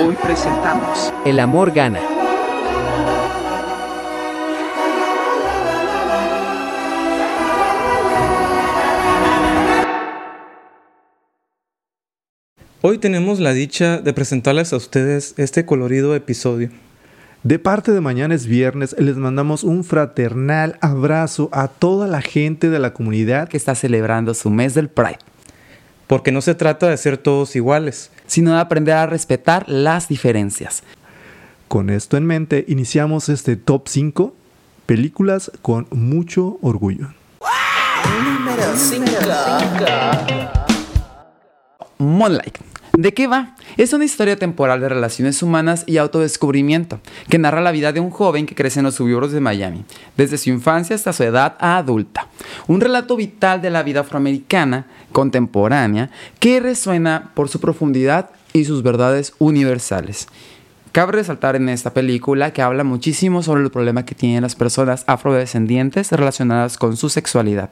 Hoy presentamos El amor gana. Hoy tenemos la dicha de presentarles a ustedes este colorido episodio. De parte de Mañana es Viernes, les mandamos un fraternal abrazo a toda la gente de la comunidad que está celebrando su mes del Pride, Porque no se trata de ser todos iguales. sino de aprender a respetar las diferencias. Con esto en mente, iniciamos este top 5 películas con mucho orgullo. Moonlight. ¿De qué va? Es una historia temporal de relaciones humanas y autodescubrimiento, que narra la vida de un joven que crece en los suburbios de Miami, desde su infancia hasta su edad adulta. Un relato vital de la vida afroamericana contemporánea que resuena por su profundidad y sus verdades universales. Cabe resaltar en esta película que habla muchísimo sobre el problema que tienen las personas afrodescendientes relacionadas con su sexualidad.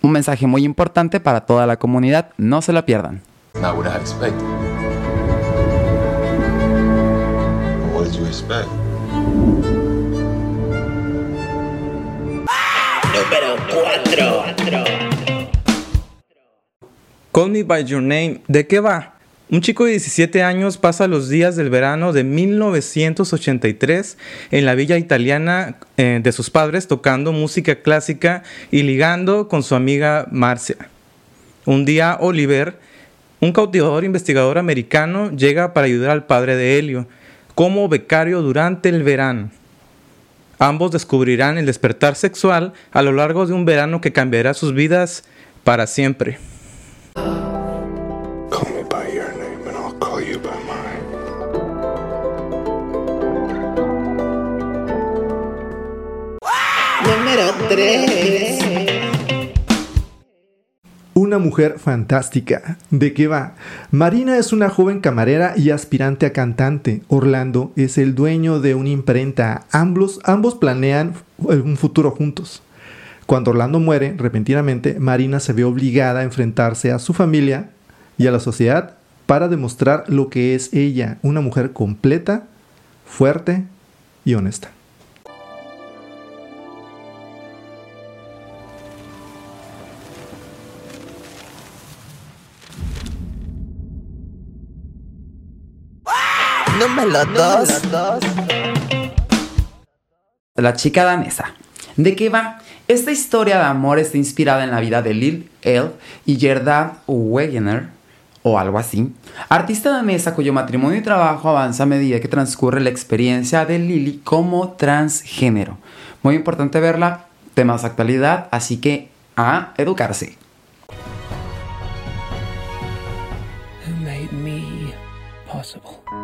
Un mensaje muy importante para toda la comunidad, no se la pierdan. Not what I expected. What did you expect? Call Me By Your Name, ¿de qué va? Un chico de 17 años pasa los días del verano de 1983 en la villa italiana eh, de sus padres tocando música clásica y ligando con su amiga Marcia. Un día Oliver, un cautivador investigador americano llega para ayudar al padre de Helio como becario durante el verano. Ambos descubrirán el despertar sexual a lo largo de un verano que cambiará sus vidas para siempre. Número 3. Una mujer fantástica. ¿De qué va? Marina es una joven camarera y aspirante a cantante. Orlando es el dueño de una imprenta. Ambos, ambos planean un futuro juntos. Cuando Orlando muere repentinamente, Marina se ve obligada a enfrentarse a su familia y a la sociedad para demostrar lo que es ella, una mujer completa, fuerte y honesta. La chica danesa. ¿De qué va? Esta historia de amor está inspirada en la vida de Lil Elf y Gerda Wegener, o algo así, artista danesa cuyo matrimonio y trabajo avanza a medida que transcurre la experiencia de Lily como transgénero. Muy importante verla, temas de actualidad, así que a educarse. who made me possible.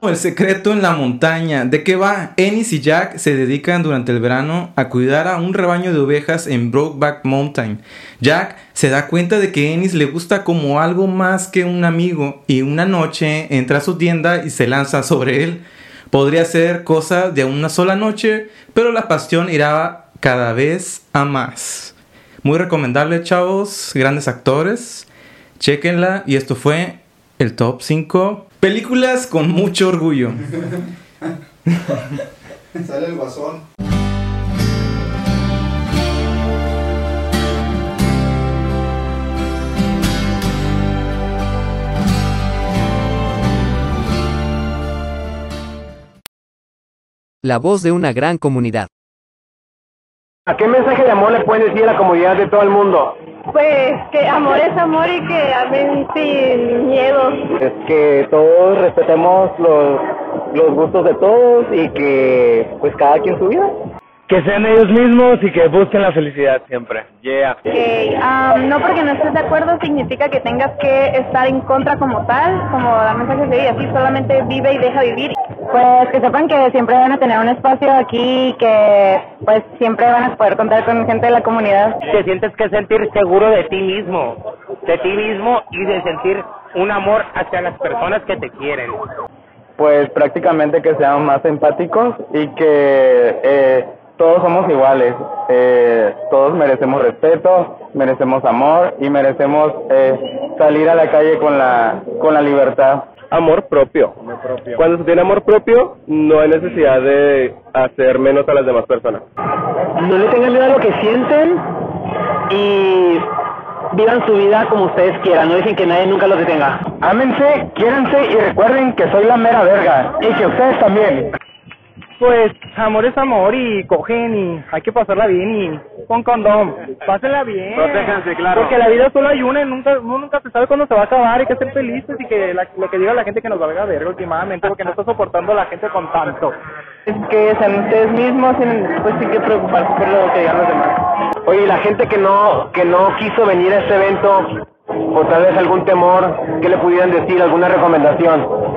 El secreto en la montaña. ¿De qué va? Ennis y Jack se dedican durante el verano a cuidar a un rebaño de ovejas en Brokeback Mountain. Jack se da cuenta de que Ennis le gusta como algo más que un amigo y una noche entra a su tienda y se lanza sobre él. Podría ser cosa de una sola noche, pero la pasión irá cada vez a más. Muy recomendable, chavos, grandes actores. Chequenla y esto fue el top 5 películas con mucho orgullo. Sale el guasón. La voz de una gran comunidad. ¿A qué mensaje de amor le pueden decir a la comunidad de todo el mundo? Pues que amor es amor y que amen sin miedo. Es que todos respetemos los, los gustos de todos y que pues cada quien su vida. Que sean ellos mismos y que busquen la felicidad siempre. Yeah. Que am, no porque no estés de acuerdo significa que tengas que estar en contra como tal, como da mensajes de así solamente vive y deja vivir. Pues que sepan que siempre van a tener un espacio aquí y que pues siempre van a poder contar con gente de la comunidad. Te sientes que sentir seguro de ti mismo, de ti mismo y de sentir un amor hacia las personas que te quieren. Pues prácticamente que sean más empáticos y que eh, todos somos iguales, eh, todos merecemos respeto, merecemos amor y merecemos eh, salir a la calle con la, con la libertad. Amor propio. Cuando se tiene amor propio, no hay necesidad de hacer menos a las demás personas. No le tengan miedo a lo que sienten y vivan su vida como ustedes quieran, no dejen que nadie nunca los detenga. Ámense, quiéranse y recuerden que soy la mera verga y que ustedes también. Pues amor es amor y cogen y hay que pasarla bien y con condón. Pásenla bien. Protéjanse, claro. Porque la vida solo hay una y nunca, uno nunca se sabe cuándo se va a acabar. Hay que ser felices y que la- lo que diga la gente que nos valga verga últimamente porque no está soportando a la gente con tanto. Es que sean ustedes mismos, y, pues sin que preocuparse por lo que digan los demás. Oye, la gente que no que no quiso venir a este evento, o tal vez algún temor, ¿qué le pudieran decir? ¿Alguna recomendación?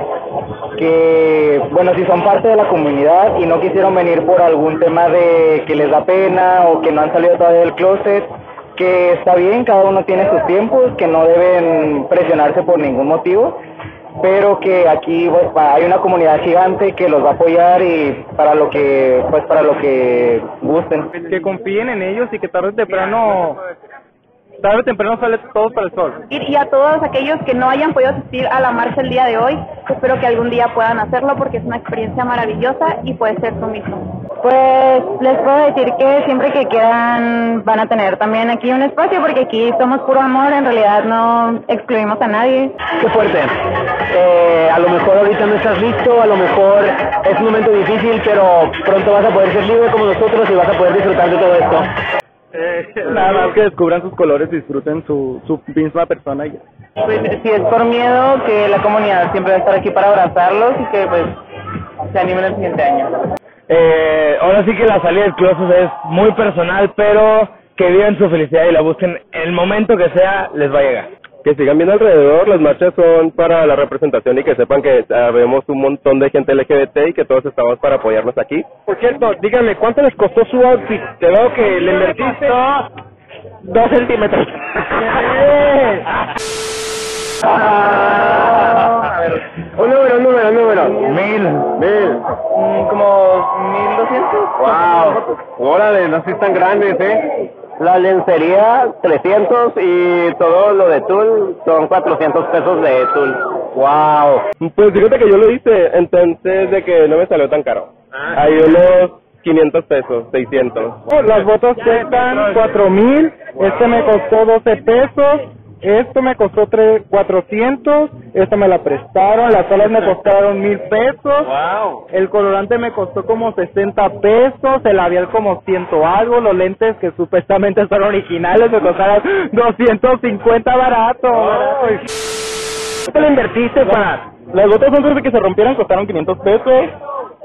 Que, bueno, si son parte de la comunidad y no quisieron venir por algún tema de que les da pena o que no han salido todavía del closet, que está bien, cada uno tiene sus tiempos, que no deben presionarse por ningún motivo, pero que aquí pues, hay una comunidad gigante que los va a apoyar y para lo que, pues para lo que gusten. Que confíen en ellos y que tarde o temprano, tarde o temprano sale todos para el sol. Y a todos aquellos que no hayan podido asistir a la marcha el día de hoy, espero que algún día puedan hacerlo porque es una experiencia maravillosa y puede ser tú mismo. Pues les puedo decir que siempre que quieran van a tener también aquí un espacio porque aquí somos puro amor, en realidad no excluimos a nadie. Qué fuerte. Eh, a lo mejor ahorita no estás listo, a lo mejor es un momento difícil, pero pronto vas a poder ser libre como nosotros y vas a poder disfrutar de todo esto. Nada más que descubran sus colores y disfruten su, su misma persona. y ya. Pues, si es por miedo, que la comunidad siempre va a estar aquí para abrazarlos y que pues se animen el siguiente año. Eh, ahora sí que la salida del closet es muy personal, pero que vivan su felicidad y la busquen el momento que sea, les va a llegar. Que sigan viendo alrededor, las marchas son para la representación y que sepan que vemos un montón de gente LGBT y que todos estamos para apoyarnos aquí. Por cierto, díganme, ¿cuánto les costó su outfit? Te veo que le invertiste dos centímetros. A ver, un número, un número, un número. mil, Mil. mm, como mil doscientos. Wow. Órale, no sois tan grandes, ¿eh? La lencería 300 y todo lo de tul son 400 pesos de tul. Wow. Pues fíjate que yo lo hice, entonces de que no me salió tan caro. Hay unos 500 pesos, 600. Las botas cuestan cuatro mil, este me costó 12 pesos, esto me costó tres, 400, esta me la prestaron, las alas me costaron mil pesos, Wow. el colorante me costó como 60 pesos, el labial como ciento algo, los lentes que supuestamente son originales me costaron 250 barato. ¿Cuánto le invertiste para? Las botas antes de que se rompieran costaron 500 pesos,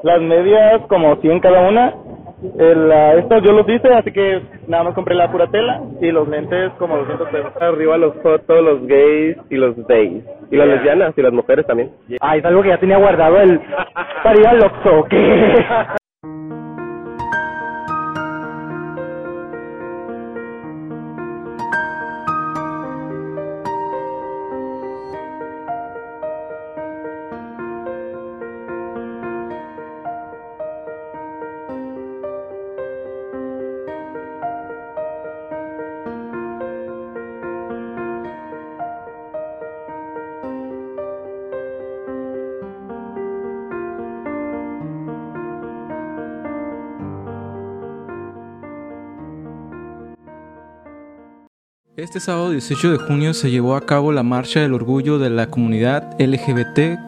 las medias como 100 cada una. El, ah, estas yo los hice, así que nada más compré la pura tela y los lentes como 200 pesos. Arriba los fotos, los gays y los days. Y las lesbianas y las mujeres también. Ah, es algo que ya tenía guardado el para ir al Oxxo, Este sábado 18 de junio se llevó a cabo la Marcha del Orgullo de la Comunidad LGBTQ+.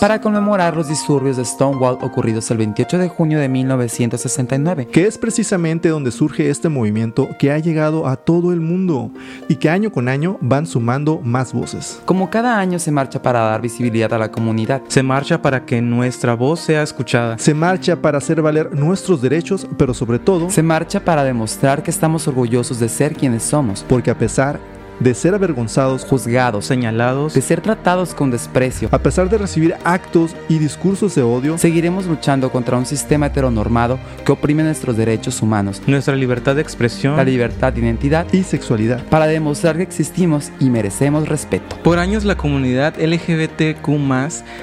Para conmemorar los disturbios de Stonewall ocurridos el 28 de junio de 1969. que es precisamente donde surge este movimiento que ha llegado a todo el mundo y que año con año van sumando más voces. Como cada año se marcha para dar visibilidad a la comunidad. Se marcha para que nuestra voz sea escuchada. Se marcha para hacer valer nuestros derechos, pero sobre todo Se marcha para demostrar que estamos orgullosos de ser quienes somos. porque a pesar pensar de ser avergonzados, juzgados, señalados, de ser tratados con desprecio. A pesar de recibir actos y discursos de odio, seguiremos luchando contra un sistema heteronormado que oprime nuestros derechos humanos, nuestra libertad de expresión, la libertad de identidad y sexualidad, para demostrar que existimos y merecemos respeto. Por años la comunidad LGBTQ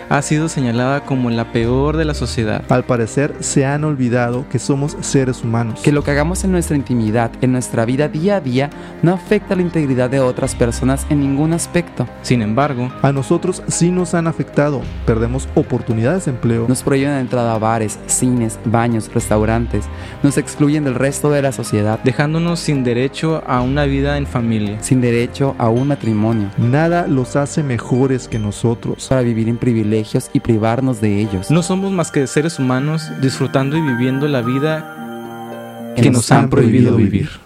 ha sido señalada como la peor de la sociedad. Al parecer se han olvidado que somos seres humanos. Que lo que hagamos en nuestra intimidad, en nuestra vida día a día, no afecta la integridad de otras personas en ningún aspecto. Sin embargo, a nosotros sí nos han afectado. Perdemos oportunidades de empleo. Nos prohíben la entrada a bares, cines, baños, restaurantes. Nos excluyen del resto de la sociedad. Dejándonos sin derecho a una vida en familia. Sin derecho a un matrimonio. Nada los hace mejores que nosotros. Para vivir en privilegios y privarnos de ellos. No somos más que seres humanos disfrutando y viviendo la vida que, que nos, han prohibido vivir. vivir.